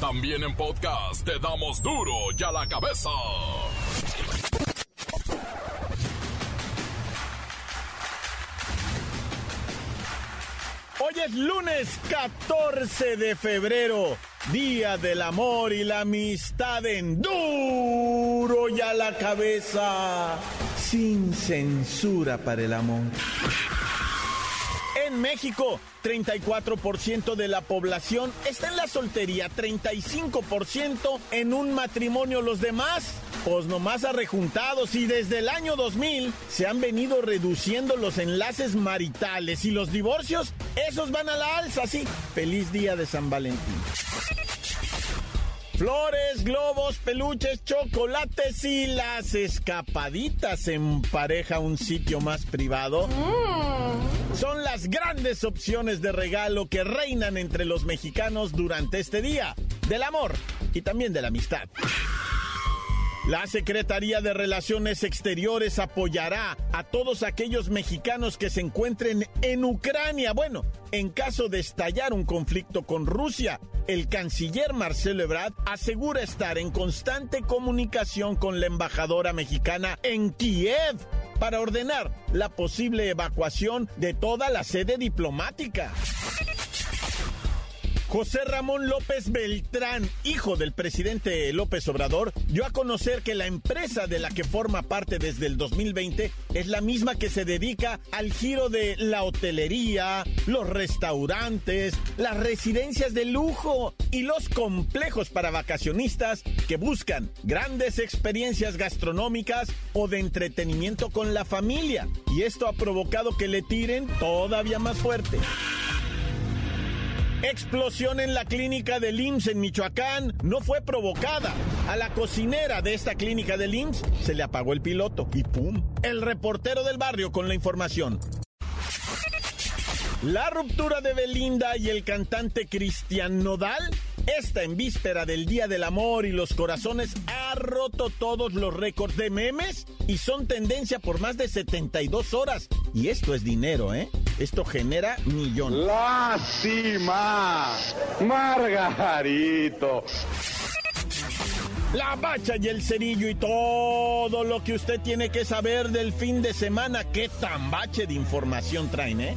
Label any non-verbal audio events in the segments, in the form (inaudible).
También en podcast te damos duro y a la cabeza. Hoy es lunes 14 de febrero, Día del Amor y la Amistad en duro y a la cabeza, sin censura para el amor. México, 34% de la población está en la soltería, 35% en un matrimonio, los demás pues nomás arrejuntados y desde el año 2000 se han venido reduciendo los enlaces maritales y los divorcios, esos van a la alza, sí. Feliz día de San Valentín. Flores, globos, peluches, chocolates y las escapaditas en pareja un sitio más privado. Son las grandes opciones de regalo que reinan entre los mexicanos durante este día del amor y también de la amistad. La Secretaría de Relaciones Exteriores apoyará a todos aquellos mexicanos que se encuentren en Ucrania. Bueno, en caso de estallar un conflicto con Rusia, el canciller Marcelo Ebrard asegura estar en constante comunicación con la embajadora mexicana en Kiev para ordenar la posible evacuación de toda la sede diplomática. José Ramón López Beltrán, hijo del presidente López Obrador, dio a conocer que la empresa de la que forma parte desde el 2020 es la misma que se dedica al giro de la hotelería, los restaurantes, las residencias de lujo y los complejos para vacacionistas que buscan grandes experiencias gastronómicas o de entretenimiento con la familia. Y esto ha provocado que le tiren todavía más fuerte. Explosión en la clínica del IMSS en Michoacán no fue provocada. A la cocinera de esta clínica del IMSS se le apagó el piloto y ¡pum! El reportero del barrio con la información. La ruptura de Belinda y el cantante Cristian Nodal esta en víspera del Día del Amor y los Corazones ha roto todos los récords de memes y son tendencia por más de 72 horas. Y esto es dinero, ¿eh? Esto genera millones. ¡Lástima! Margarito. La bacha y el cerillo y todo lo que usted tiene que saber del fin de semana. ¿Qué tan bache de información traen, eh?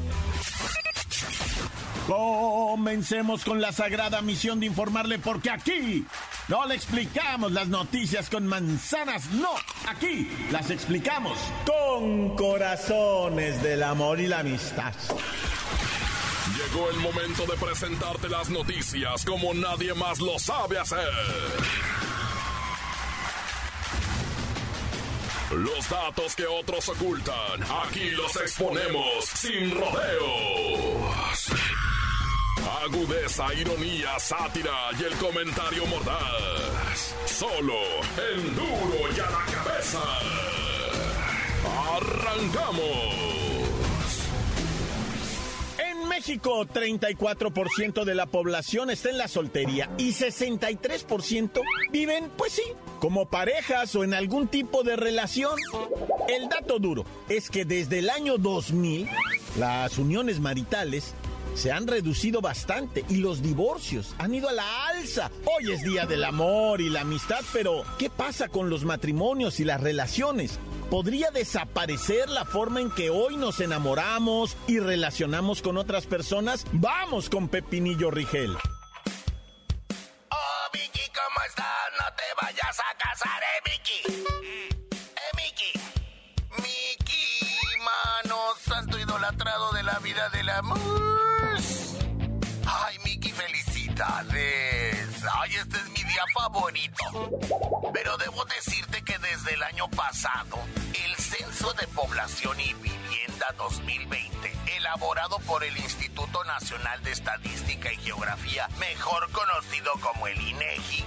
Comencemos con la sagrada misión de informarle porque aquí no le explicamos las noticias con manzanas, no, aquí las explicamos con corazones del amor y la amistad. Llegó el momento de presentarte las noticias como nadie más lo sabe hacer. Los datos que otros ocultan, aquí los exponemos sin rodeos. Agudeza, ironía, sátira y el comentario mordaz. Solo el duro y a la cabeza. ¡Arrancamos! En México, 34% de la población está en la soltería y 63% viven, pues sí, como parejas o en algún tipo de relación. El dato duro es que desde el año 2000, las uniones maritales se han reducido bastante y los divorcios han ido a la alza. Hoy es día del amor y la amistad, pero ¿qué pasa con los matrimonios y las relaciones? ¿Podría desaparecer la forma en que hoy nos enamoramos y relacionamos con otras personas? Vamos con Pepinillo Rigel. Oh, Vicky, ¿cómo estás? No te vayas a casar, eh, Vicky. Eh, mano santo idolatrado de la vida del amor. Ay, este es mi día favorito. Pero debo decirte que desde el año pasado, el Censo de Población y Vivienda 2020, elaborado por el Instituto Nacional de Estadística y Geografía, mejor conocido como el INEGI,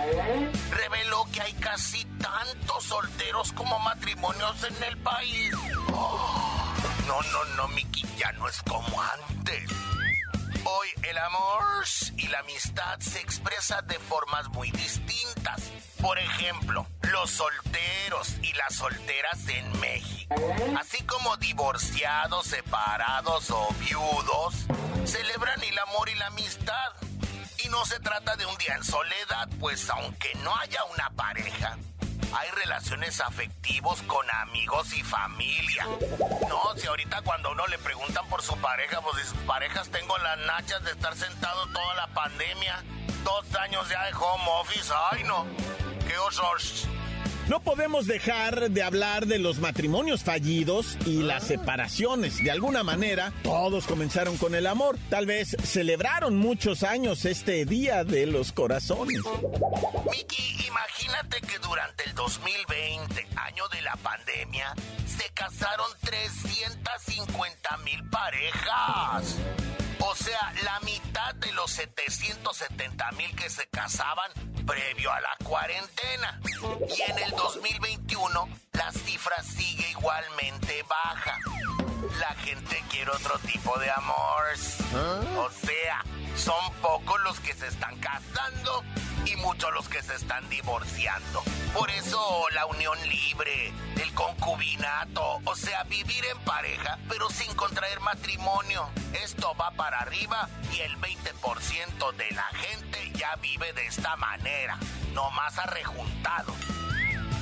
reveló que hay casi tantos solteros como matrimonios en el país. (gasps) No, no, no, Miki, ya no es como antes. El amor y la amistad se expresan de formas muy distintas. Por ejemplo, los solteros y las solteras en México, así como divorciados, separados o viudos, celebran el amor y la amistad. Y no se trata de un día en soledad, pues aunque no haya una pareja, hay relaciones afectivos con amigos y familia. No, si ahorita cuando uno le preguntan por su pareja, pues sus parejas tengo las nachas de estar sentado toda la pandemia. Dos años ya de home office, ay no. Qué horror. No podemos dejar de hablar de los matrimonios fallidos y las separaciones. De alguna manera, todos comenzaron con el amor. Tal vez celebraron muchos años este Día de los Corazones. Miki, imagínate que durante el 2020, año de la pandemia, se casaron 350 mil parejas. O sea, la mitad de los 770 mil que se casaban previo a la cuarentena. Y en el 2021 la cifra sigue igualmente baja. La gente quiere otro tipo de amor. O sea, son pocos los que se están casando y muchos los que se están divorciando. Por eso la unión libre, el concubinato, o sea, vivir en pareja, pero sin contraer matrimonio. Esto va para arriba y el 20% de la gente ya vive de esta manera, no más arrejuntado.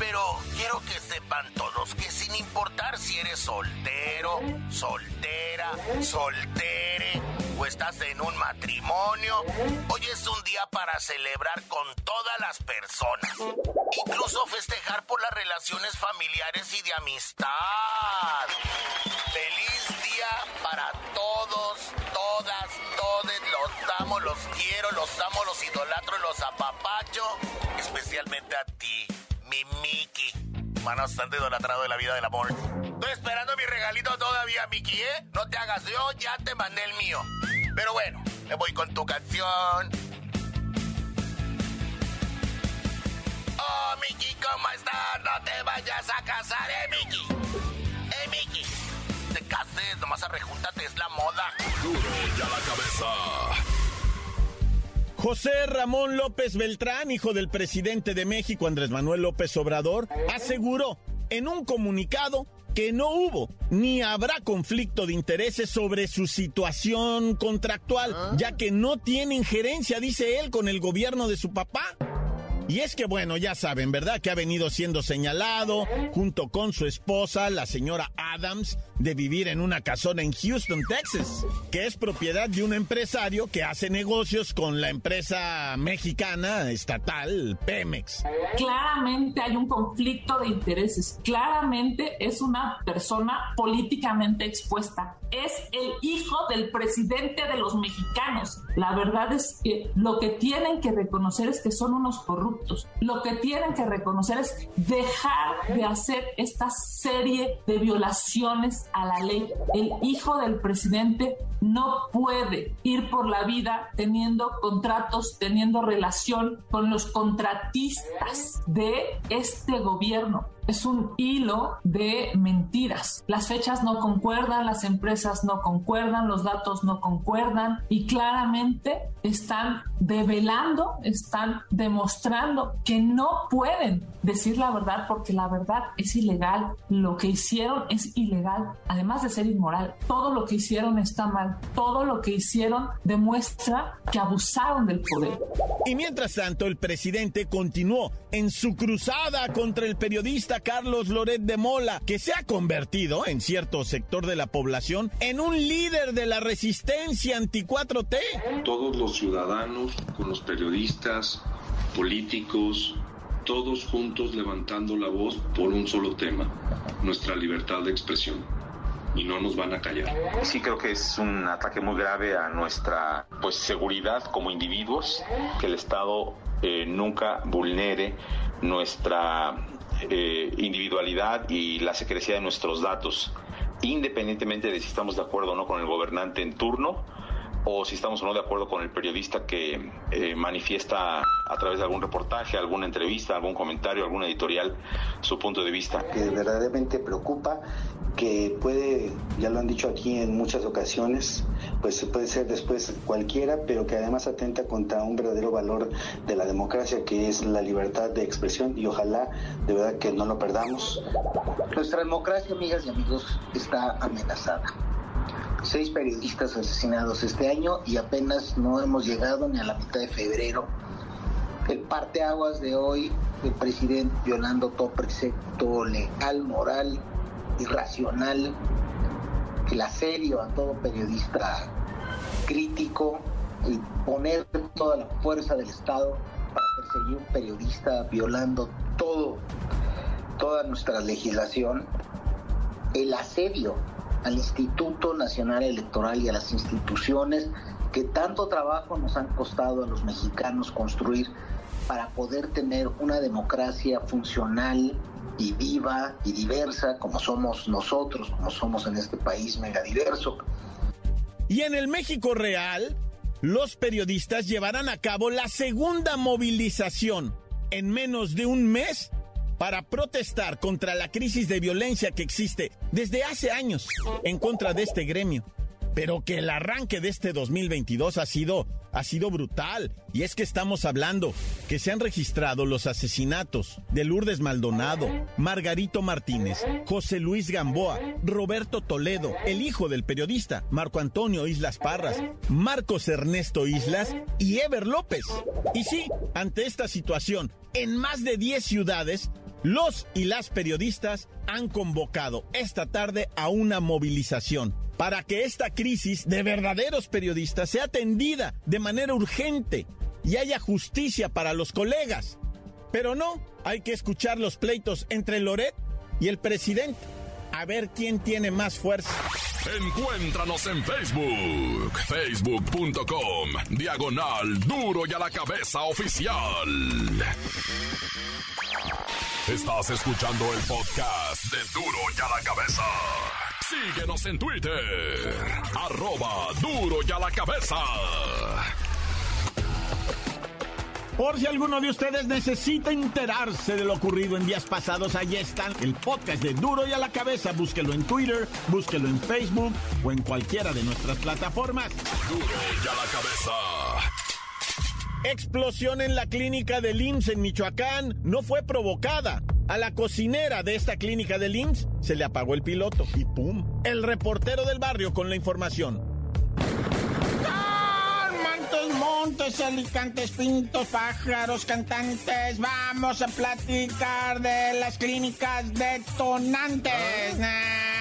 Pero quiero que sepan todos que sin importar si eres soltero, soltera, soltere o estás en un matrimonio, hoy es un día para celebrar con todas las personas. Incluso festejar por las relaciones familiares y de amistad. Feliz día para todos, todas, todes. Los amo, los quiero, los amo, los idolatro, los apapacho. Especialmente a ti mi Mickey. Mano bastante idolatrado de la vida del amor. Estoy esperando mi regalito todavía, Mickey, ¿eh? No te hagas, yo ya te mandé el mío. Pero bueno, me voy con tu canción. Oh, Mickey, ¿cómo estás? No te vayas a casar, ¿eh, Mickey? ¿Eh, Mickey? Te cases, nomás arrejúntate, es la moda. Duro ya la cabeza. José Ramón López Beltrán, hijo del presidente de México, Andrés Manuel López Obrador, aseguró en un comunicado que no hubo ni habrá conflicto de intereses sobre su situación contractual, ya que no tiene injerencia, dice él, con el gobierno de su papá. Y es que, bueno, ya saben, ¿verdad? Que ha venido siendo señalado, junto con su esposa, la señora Adams, de vivir en una casona en Houston, Texas, que es propiedad de un empresario que hace negocios con la empresa mexicana estatal Pemex. Claramente hay un conflicto de intereses, claramente es una persona políticamente expuesta, es el hijo del presidente de los mexicanos. La verdad es que lo que tienen que reconocer es que son unos corruptos, lo que tienen que reconocer es dejar de hacer esta serie de violaciones a la ley. El hijo del presidente no puede ir por la vida teniendo contratos, teniendo relación con los contratistas de este gobierno es un hilo de mentiras. Las fechas no concuerdan, las empresas no concuerdan, los datos no concuerdan y claramente están develando, están demostrando que no pueden decir la verdad porque la verdad es ilegal. Lo que hicieron es ilegal, además de ser inmoral. Todo lo que hicieron está mal. Todo lo que hicieron demuestra que abusaron del poder. Y mientras tanto, el presidente continuó en su cruzada contra el periodista Carlos Loret de Mola, que se ha convertido en cierto sector de la población en un líder de la resistencia anti-4T. Todos los ciudadanos, con los periodistas, políticos, todos juntos levantando la voz por un solo tema, nuestra libertad de expresión. Y no nos van a callar. Sí creo que es un ataque muy grave a nuestra pues seguridad como individuos, que el Estado eh, nunca vulnere nuestra eh, individualidad y la secrecía de nuestros datos, independientemente de si estamos de acuerdo o no con el gobernante en turno o si estamos o no de acuerdo con el periodista que eh, manifiesta a través de algún reportaje, alguna entrevista, algún comentario, algún editorial su punto de vista. Que verdaderamente preocupa, que puede, ya lo han dicho aquí en muchas ocasiones, pues puede ser después cualquiera, pero que además atenta contra un verdadero valor de la democracia que es la libertad de expresión y ojalá de verdad que no lo perdamos. Nuestra democracia, amigas y amigos, está amenazada seis periodistas asesinados este año y apenas no hemos llegado ni a la mitad de febrero. El parteaguas de hoy, el presidente violando todo precepto legal, moral, irracional, el asedio a todo periodista crítico y poner toda la fuerza del Estado para perseguir un periodista violando todo, toda nuestra legislación, el asedio al Instituto Nacional Electoral y a las instituciones que tanto trabajo nos han costado a los mexicanos construir para poder tener una democracia funcional y viva y diversa como somos nosotros, como somos en este país megadiverso. Y en el México real, los periodistas llevarán a cabo la segunda movilización en menos de un mes para protestar contra la crisis de violencia que existe desde hace años en contra de este gremio. Pero que el arranque de este 2022 ha sido, ha sido brutal. Y es que estamos hablando que se han registrado los asesinatos de Lourdes Maldonado, Margarito Martínez, José Luis Gamboa, Roberto Toledo, el hijo del periodista, Marco Antonio Islas Parras, Marcos Ernesto Islas y Ever López. Y sí, ante esta situación, en más de 10 ciudades, los y las periodistas han convocado esta tarde a una movilización para que esta crisis de verdaderos periodistas sea atendida de manera urgente y haya justicia para los colegas. Pero no, hay que escuchar los pleitos entre Loret y el presidente, a ver quién tiene más fuerza. Encuéntranos en Facebook, facebook.com, diagonal duro y a la cabeza oficial. Estás escuchando el podcast de Duro y a la Cabeza. Síguenos en Twitter. Arroba Duro y a la Cabeza. Por si alguno de ustedes necesita enterarse de lo ocurrido en días pasados, allí están el podcast de Duro y a la Cabeza. Búsquelo en Twitter, búsquelo en Facebook o en cualquiera de nuestras plataformas. Duro y a la Cabeza. Explosión en la clínica del IMSS en Michoacán no fue provocada. A la cocinera de esta clínica del IMSS se le apagó el piloto y ¡pum! El reportero del barrio con la información. Montes, montes, alicantes, pintos, pájaros, cantantes. Vamos a platicar de las clínicas detonantes. Nah,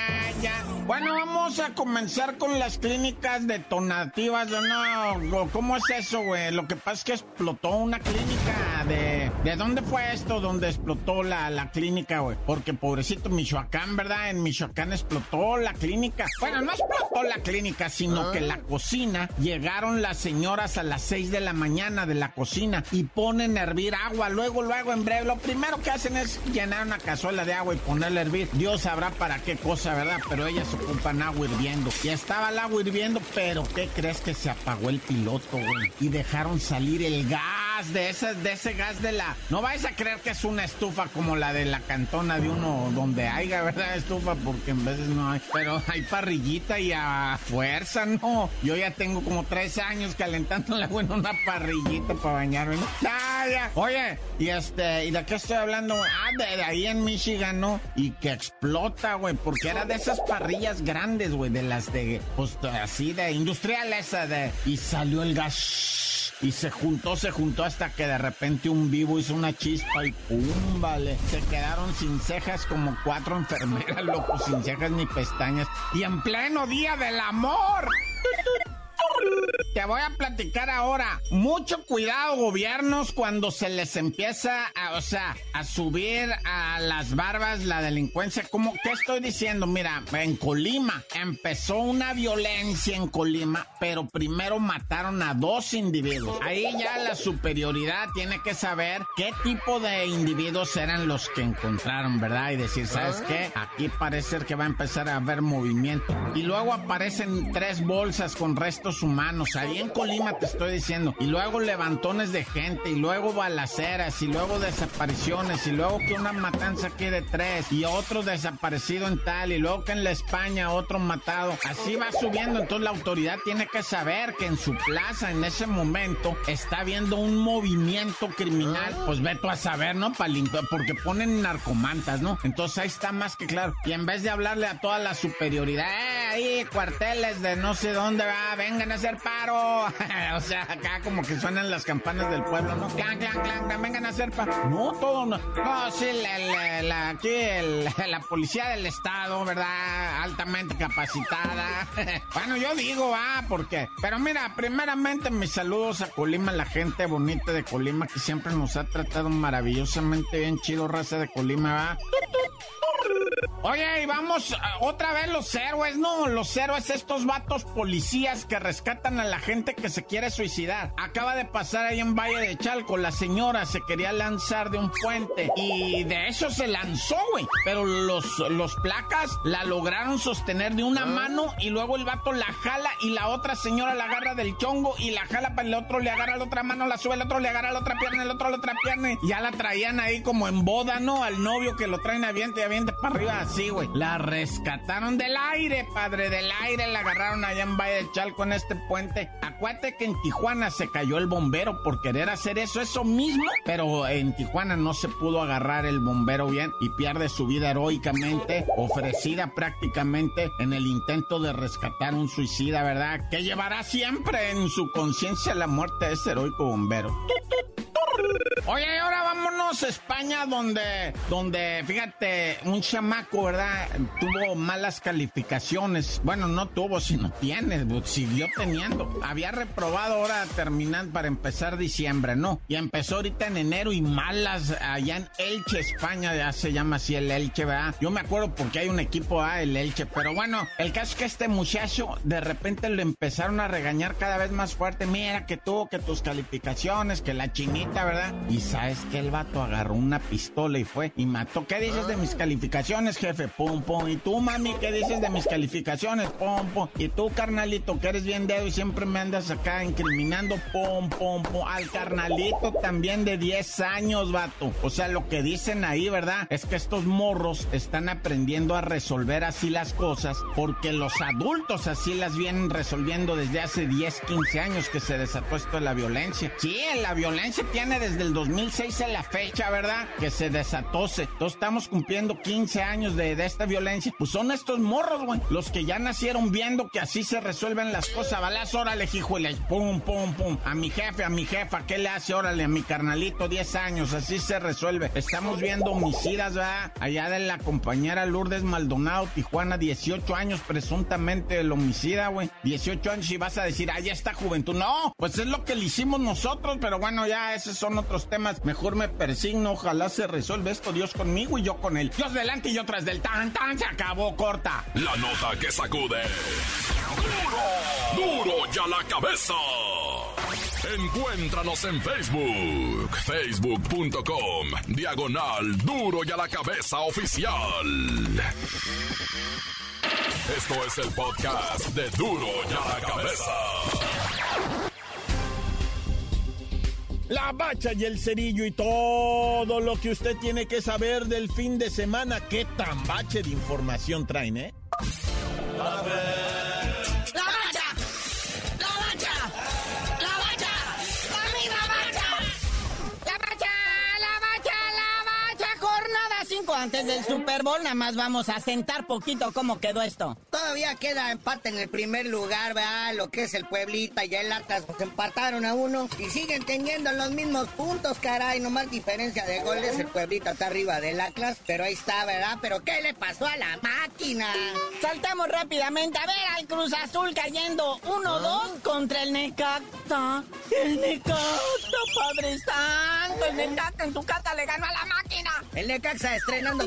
Bueno, vamos a comenzar con las clínicas detonativas, ¿no? ¿Cómo es eso, güey? Lo que pasa es que explotó una clínica de... ¿De dónde fue esto donde explotó la, la clínica, güey? Porque pobrecito Michoacán, ¿verdad? En Michoacán explotó la clínica. Bueno, no explotó la clínica, sino que la cocina, llegaron las señoras a las 6 de la mañana de la cocina y ponen a hervir agua. Luego, luego, en breve, lo primero que hacen es llenar una cazuela de agua y ponerla a hervir. Dios sabrá para qué cosa, ¿verdad? Pero ellas ocupan agua hirviendo. Ya estaba el agua hirviendo, pero ¿qué crees que se apagó el piloto, güey? Y dejaron salir el gas de ese, de ese gas de la. No vais a creer que es una estufa como la de la cantona de uno donde haya, ¿verdad? Estufa, porque en veces no hay. Pero hay parrillita y a fuerza, no. Yo ya tengo como tres años calentando agua en una parrillita para bañarme. ¿no? Ya. Oye, y este, ¿y de qué estoy hablando? Ah, de, de ahí en Michigan, ¿no? Y que explota, güey, porque era de esas parrillas grandes, güey, de las de, pues así de industrial esa de... Y salió el gas y se juntó, se juntó hasta que de repente un vivo hizo una chispa y ¡pum! Vale. Se quedaron sin cejas como cuatro enfermeras, (laughs) loco, sin cejas ni pestañas. Y en pleno día del amor. Te voy a platicar ahora. Mucho cuidado, gobiernos, cuando se les empieza a, o sea, a subir a las barbas la delincuencia. ¿Cómo? ¿Qué estoy diciendo? Mira, en Colima empezó una violencia en Colima, pero primero mataron a dos individuos. Ahí ya la superioridad tiene que saber qué tipo de individuos eran los que encontraron, ¿verdad? Y decir, ¿sabes qué? Aquí parece que va a empezar a haber movimiento. Y luego aparecen tres bolsas con restos humanos ahí en Colima te estoy diciendo. Y luego levantones de gente, y luego balaceras, y luego desapariciones, y luego que una matanza aquí de tres, y otro desaparecido en tal, y luego que en la España otro matado. Así va subiendo. Entonces la autoridad tiene que saber que en su plaza, en ese momento, está habiendo un movimiento criminal. Pues ve tú a saber, ¿no? Para porque ponen narcomantas, ¿no? Entonces ahí está más que claro. Y en vez de hablarle a toda la superioridad, ¡eh! Ahí, cuarteles de no sé dónde va, vengan a hacer paro. (laughs) o sea, acá como que suenan las campanas del pueblo, ¿no? Clan, clan, clan, vengan a hacer paro. No, todo no. No, sí, la, aquí (laughs) la policía del estado, ¿verdad? Altamente capacitada. (laughs) bueno, yo digo, ah, porque. Pero mira, primeramente mis saludos a Colima, la gente bonita de Colima que siempre nos ha tratado maravillosamente bien chido, raza de Colima, ¿va? Oye, y vamos otra vez los héroes, ¿no? Los héroes, estos vatos policías que rescatan a la gente que se quiere suicidar. Acaba de pasar ahí en Valle de Chalco, la señora se quería lanzar de un puente y de eso se lanzó, güey. Pero los, los placas la lograron sostener de una mano y luego el vato la jala y la otra señora la agarra del chongo y la jala para el otro, le agarra la otra mano, la sube, el otro le agarra la otra pierna, el otro la otra pierna. Y ya la traían ahí como en boda, ¿no? Al novio que lo traen aviente y aviente para arriba Sí, güey. La rescataron del aire, padre, del aire. La agarraron allá en Valle de Chalco en este puente. Acuérdate que en Tijuana se cayó el bombero por querer hacer eso, eso mismo. Pero en Tijuana no se pudo agarrar el bombero bien y pierde su vida heroicamente, ofrecida prácticamente en el intento de rescatar un suicida, ¿verdad? Que llevará siempre en su conciencia la muerte de ese heroico bombero. Oye, ahora España, donde, donde, fíjate, un chamaco, ¿verdad? Tuvo malas calificaciones. Bueno, no tuvo, sino tiene, siguió teniendo. Había reprobado ahora terminar para empezar diciembre, ¿no? Y empezó ahorita en enero y malas allá en Elche, España, ya se llama así el Elche, ¿verdad? Yo me acuerdo porque hay un equipo A, el Elche, pero bueno, el caso es que este muchacho de repente lo empezaron a regañar cada vez más fuerte. Mira que tuvo que tus calificaciones, que la chinita, ¿verdad? Y sabes que el vato agarró una pistola y fue y mató. ¿Qué dices de mis calificaciones, jefe? Pum, pum. ¿Y tú, mami, qué dices de mis calificaciones? Pum, pum. ¿Y tú, carnalito, que eres bien dedo y siempre me andas acá incriminando? Pum, pum, pum. Al carnalito también de 10 años, vato. O sea, lo que dicen ahí, ¿verdad? Es que estos morros están aprendiendo a resolver así las cosas porque los adultos así las vienen resolviendo desde hace 10, 15 años que se desató esto de la violencia. Sí, la violencia tiene desde el 2006 en la fecha, ¿verdad? Que se desatose. Entonces estamos cumpliendo 15 años de, esta violencia. Pues son estos morros, güey. Los que ya nacieron viendo que así se resuelven las cosas. Balas, órale, hijueles. Pum, pum, pum. A mi jefe, a mi jefa, ¿qué le hace? Órale, a mi carnalito, 10 años. Así se resuelve. Estamos viendo homicidas, ¿verdad? Allá de la compañera Lourdes Maldonado, Tijuana, 18 años presuntamente el homicida, güey. 18 años y vas a decir, ya está juventud. No, pues es lo que le hicimos nosotros, pero bueno, ya esos son otros temas, mejor me persigno, ojalá se resuelva esto, Dios conmigo y yo con él. Dios delante y yo tras del tan tan, se acabó, corta. La nota que sacude. ¡Duro! ¡Duro ya la cabeza! Encuéntranos en Facebook, facebook.com, diagonal Duro y a la cabeza oficial. Esto es el podcast de Duro y a la cabeza. La bacha y el cerillo y todo lo que usted tiene que saber del fin de semana. ¿Qué tan bache de información traen, eh? Antes del Super Bowl, nada más vamos a sentar poquito cómo quedó esto. Todavía queda empate en el primer lugar, ¿verdad? Lo que es el Pueblita y el Atlas, pues empataron a uno y siguen teniendo los mismos puntos, caray, no más diferencia de goles. El Pueblita está arriba del Atlas, pero ahí está, ¿verdad? Pero ¿qué le pasó a la máquina? Saltamos rápidamente a ver al Cruz Azul cayendo 1-2 contra el Necaxa. El Necaxa, Padre Santo, el Necaxa en su casa le ganó a la máquina. El Necaxa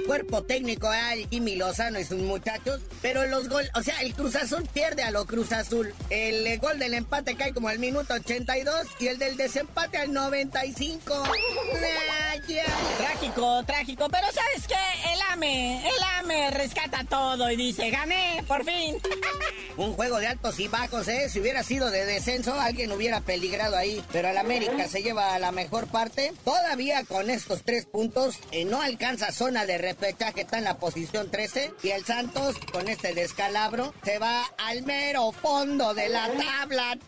cuerpo técnico al Jimmy Lozano y sus muchachos, pero los goles, o sea, el Cruz Azul pierde a lo Cruz Azul. El eh, gol del empate cae como al minuto 82 y el del desempate al 95. (laughs) Trágico, trágico, pero ¿sabes qué? El AME, el AME rescata todo y dice, gané, por fin. (laughs) Un juego de altos y bajos, ¿eh? Si hubiera sido de descenso, alguien hubiera peligrado ahí. Pero el América se lleva a la mejor parte. Todavía con estos tres puntos, eh, no alcanza zona de repechaje, está en la posición 13. Y el Santos, con este descalabro, se va al mero fondo de la tabla.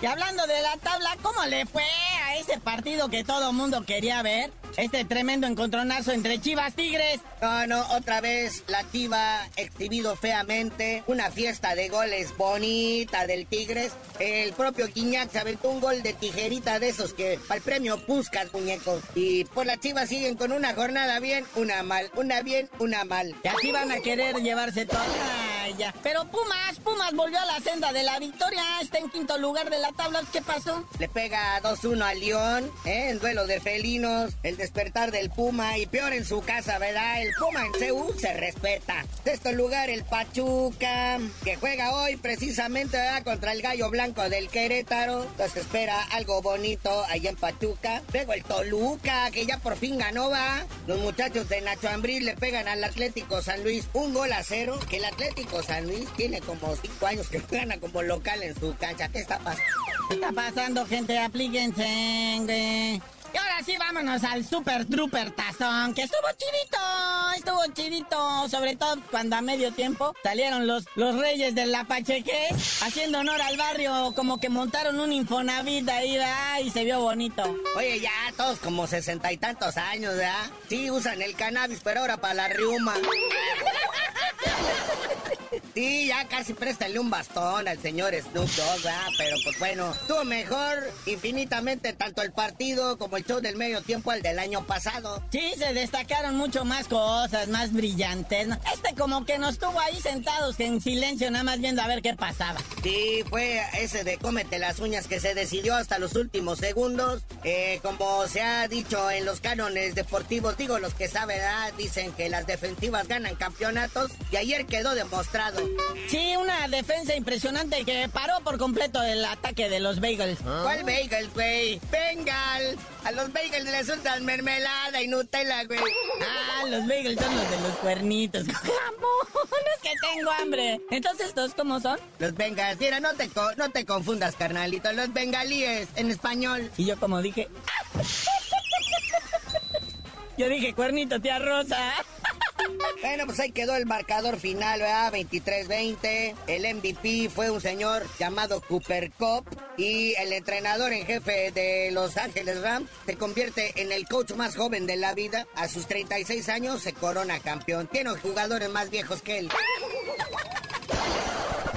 Y hablando de la tabla, ¿cómo le fue a ese partido que todo mundo quería ver? Este tremendo encontronazo entre Chivas Tigres. No, no, otra vez la Chiva exhibido feamente. Una fiesta de goles bonita del Tigres. El propio Quiñac se aventó un gol de tijerita de esos que para el premio Puscas, muñecos. Y por la Chivas siguen con una jornada bien, una mal, una bien, una mal. Y así van a querer llevarse todo. Pero Pumas, Pumas volvió a la senda de la victoria. Está en quinto lugar de la tabla. ¿Qué pasó? Le pega 2-1 al León, ¿eh? en duelo de felinos. El despertar del Puma y peor en su casa, ¿verdad? El Puma en CU se respeta. Sexto lugar el Pachuca, que juega hoy precisamente contra el Gallo Blanco del Querétaro. Entonces espera algo bonito ahí en Pachuca. Luego el Toluca, que ya por fin ganó, va. Los muchachos de Nacho Ambril le pegan al Atlético San Luis un gol a cero. Que el Atlético San Luis tiene como cinco años que (laughs) gana como local en su cancha. ¿Qué está pasando? ¿Qué está pasando, gente? Aplíquense. Y ahora sí, vámonos al Super Trooper Tazón, que estuvo chidito, estuvo chidito, sobre todo cuando a medio tiempo salieron los, los reyes de la Pacheque, haciendo honor al barrio, como que montaron un Infonavit ahí, ¿verdad? Y se vio bonito. Oye, ya todos como sesenta y tantos años, ¿verdad? Sí, usan el cannabis, pero ahora para la riuma. Sí, ya casi préstale un bastón al señor Snoop Dogg, ¿verdad? Pero pues bueno, estuvo mejor infinitamente tanto el partido como el show del medio tiempo al del año pasado. Sí, se destacaron mucho más cosas, más brillantes. ¿no? Este como que nos tuvo ahí sentados en silencio, nada más viendo a ver qué pasaba. Sí, fue ese de cómete las uñas que se decidió hasta los últimos segundos. Eh, como se ha dicho en los cánones deportivos, digo los que saben, ¿verdad? dicen que las defensivas ganan campeonatos y ayer quedó demostrado. Sí, una defensa impresionante que paró por completo el ataque de los Bagels. ¿Cuál Bagels, güey? Bengal. A los Bagels les untan mermelada y Nutella, güey. Ah, los Bagels son los de los cuernitos. (laughs) ¡Jamón! Es que tengo hambre. Entonces, ¿estos cómo son? Los Bengals. Mira, no te, co- no te confundas, carnalito. Los bengalíes, en español. Y yo como dije... (laughs) Yo dije cuernito, tía Rosa. Bueno, pues ahí quedó el marcador final, ¿verdad? 23-20. El MVP fue un señor llamado Cooper Cup. Y el entrenador en jefe de Los Ángeles Rams se convierte en el coach más joven de la vida. A sus 36 años se corona campeón. Tiene jugadores más viejos que él.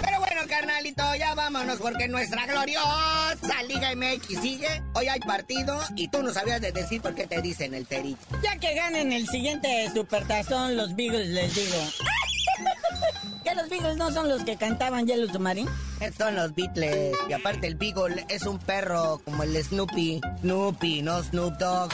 Pero bueno, carnalito, ya vámonos porque nuestra gloriosa Liga MX sigue. Hoy hay partido y tú no sabías de decir por qué te dicen el terito. Ya que ganen el siguiente supertazón, los Beagles les digo. ¿Que los Beagles no son los que cantaban Yellow Submarine? Son los Beatles. Y aparte el Beagle es un perro como el Snoopy. Snoopy, no Snoop Dogg.